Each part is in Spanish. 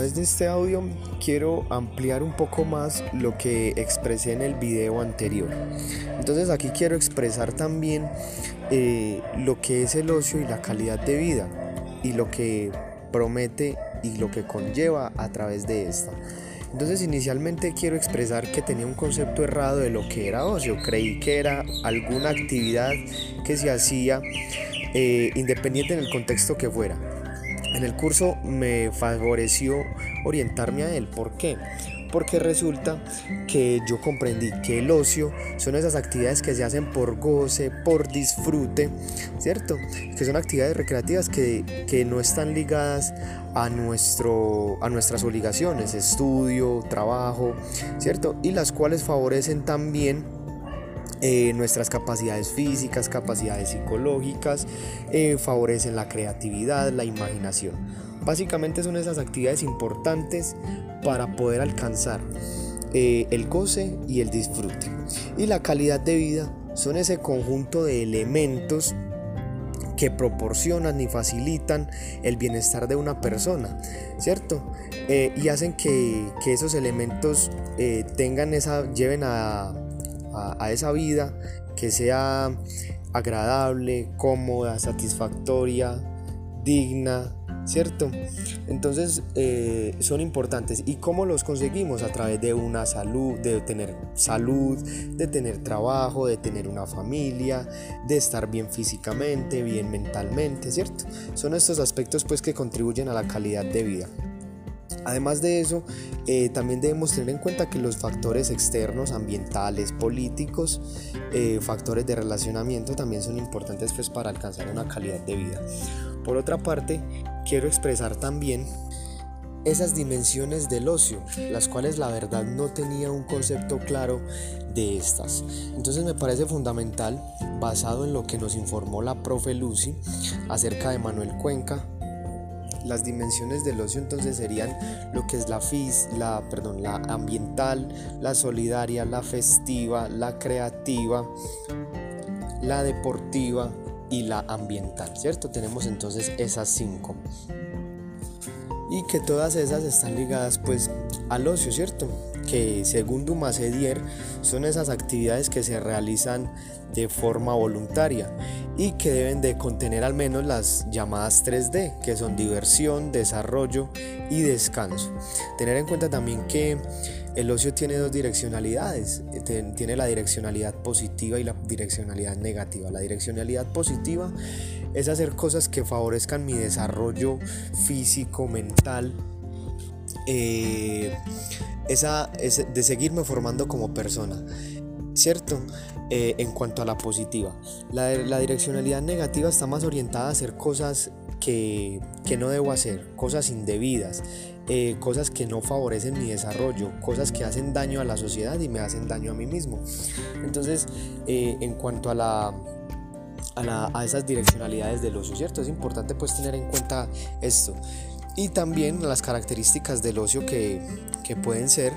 través de este audio quiero ampliar un poco más lo que expresé en el video anterior. Entonces aquí quiero expresar también eh, lo que es el ocio y la calidad de vida y lo que promete y lo que conlleva a través de esta. Entonces inicialmente quiero expresar que tenía un concepto errado de lo que era ocio. Creí que era alguna actividad que se hacía eh, independiente en el contexto que fuera. En el curso me favoreció orientarme a él. ¿Por qué? Porque resulta que yo comprendí que el ocio son esas actividades que se hacen por goce, por disfrute, ¿cierto? Que son actividades recreativas que, que no están ligadas a, nuestro, a nuestras obligaciones, estudio, trabajo, ¿cierto? Y las cuales favorecen también eh, nuestras capacidades físicas, capacidades psicológicas, eh, favorecen la creatividad, la imaginación. Básicamente son esas actividades importantes para poder alcanzar eh, el goce y el disfrute. Y la calidad de vida son ese conjunto de elementos que proporcionan y facilitan el bienestar de una persona, ¿cierto? y hacen que, que esos elementos tengan esa, lleven a, a, esa vida que sea agradable, cómoda, satisfactoria, digna, ¿cierto? Entonces eh, son importantes. ¿Y cómo los conseguimos? A través de una salud, de tener salud, de tener trabajo, de tener una familia, de estar bien físicamente, bien mentalmente, ¿cierto? Son estos aspectos pues que contribuyen a la calidad de vida. Además de eso, eh, también debemos tener en cuenta que los factores externos, ambientales, políticos, eh, factores de relacionamiento también son importantes pues, para alcanzar una calidad de vida. Por otra parte, quiero expresar también esas dimensiones del ocio, las cuales la verdad no tenía un concepto claro de estas. Entonces me parece fundamental, basado en lo que nos informó la profe Lucy acerca de Manuel Cuenca, las dimensiones del ocio entonces serían lo que es la FIS, la, perdón, la ambiental, la solidaria, la festiva, la creativa, la deportiva y la ambiental, ¿cierto? Tenemos entonces esas cinco. Y que todas esas están ligadas pues al ocio, ¿cierto? Que según Dumas Edier son esas actividades que se realizan de forma voluntaria y que deben de contener al menos las llamadas 3D, que son diversión, desarrollo y descanso. Tener en cuenta también que el ocio tiene dos direccionalidades, tiene la direccionalidad positiva y la direccionalidad negativa. La direccionalidad positiva es hacer cosas que favorezcan mi desarrollo físico, mental, eh, esa, de seguirme formando como persona. ¿cierto? Eh, en cuanto a la positiva. La, direccionalidad negativa está más orientada a hacer cosas que, no debo hacer, cosas indebidas, eh, cosas que no favorecen mi desarrollo, cosas que hacen daño a la sociedad y me hacen daño a mí mismo. Entonces, en cuanto a la... A, esas direccionalidades del ocio, ¿cierto? Es importante pues tener en cuenta esto y también las características del ocio que, que pueden ser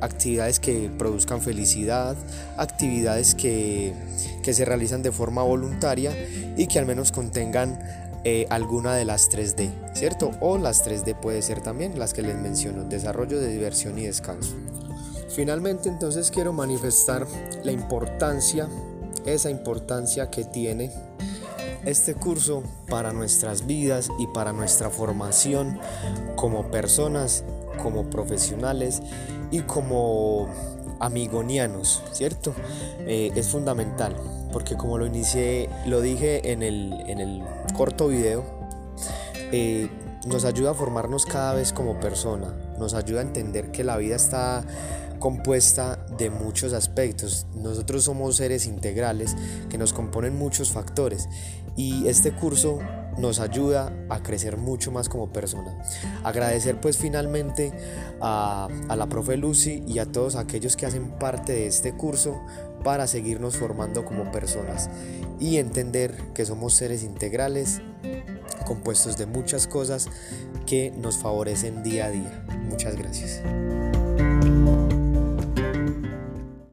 actividades que produzcan felicidad, actividades que, se realizan de forma voluntaria y que al menos contengan eh, alguna de las 3D, ¿cierto? O las 3D puede ser también las que les menciono, desarrollo de diversión y descanso. Finalmente entonces quiero manifestar la importancia, esa importancia que tiene este curso para nuestras vidas y para nuestra formación como personas, como profesionales y como amigonianos, ¿cierto? Eh, es fundamental, porque como lo inicié, lo dije en el, corto video, eh, nos ayuda a formarnos cada vez como persona, nos ayuda a entender que la vida está compuesta de muchos aspectos. Nosotros somos seres integrales que nos componen muchos factores y este curso nos ayuda a crecer mucho más como persona. Agradecer pues finalmente a, a, la profe Lucy y a todos aquellos que hacen parte de este curso para seguirnos formando como personas y entender que somos seres integrales compuestos de muchas cosas que nos favorecen día a día. Muchas gracias.